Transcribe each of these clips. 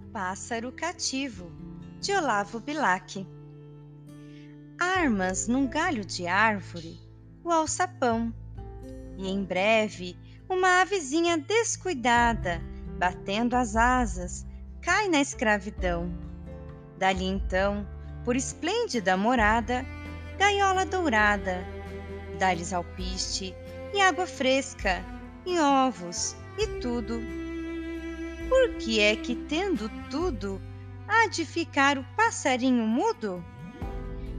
pássaro cativo, de Olavo Bilac. Armas num galho de árvore o alçapão, e em breve uma avezinha descuidada, batendo as asas, cai na escravidão. Dali então, por esplêndida morada, gaiola dourada, dá-lhes alpiste e água fresca, e ovos, e tudo por que é que, tendo tudo, há de ficar o passarinho mudo?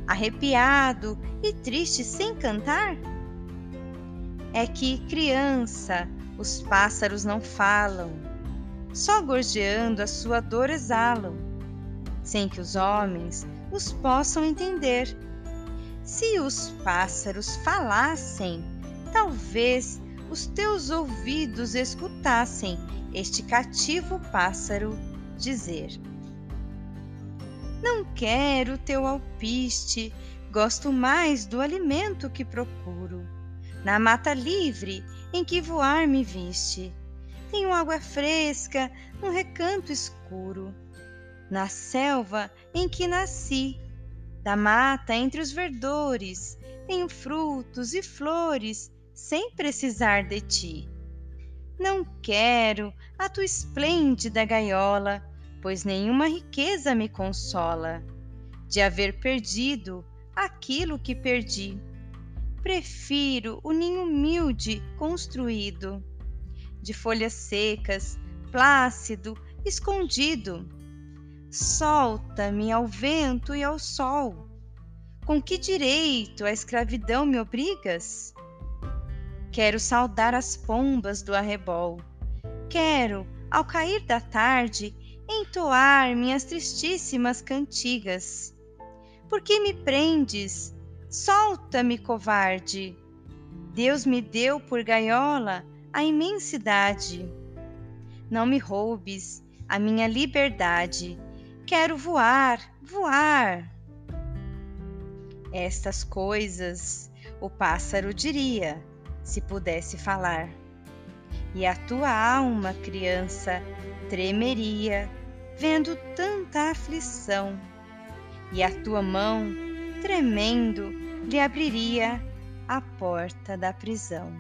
Arrepiado e triste sem cantar? É que, criança, os pássaros não falam, só gorjeando a sua dor exalam, sem que os homens os possam entender. Se os pássaros falassem, talvez os teus ouvidos escutassem este cativo pássaro dizer: Não quero teu alpiste, gosto mais do alimento que procuro. Na mata livre em que voar me viste, tenho água fresca num recanto escuro. Na selva em que nasci, da mata entre os verdores, tenho frutos e flores sem precisar de ti. Não quero a tua esplêndida gaiola, pois nenhuma riqueza me consola de haver perdido aquilo que perdi. Prefiro o ninho humilde construído, de folhas secas, plácido, escondido. Solta-me ao vento e ao sol. Com que direito a escravidão me obrigas? Quero saudar as pombas do arrebol. Quero, ao cair da tarde, entoar minhas tristíssimas cantigas. Por que me prendes? Solta-me, covarde. Deus me deu por gaiola a imensidade. Não me roubes a minha liberdade. Quero voar, voar. Estas coisas o pássaro diria se pudesse falar. E a tua alma, criança, tremeria, vendo tanta aflição, e a tua mão, tremendo, lhe abriria a porta da prisão.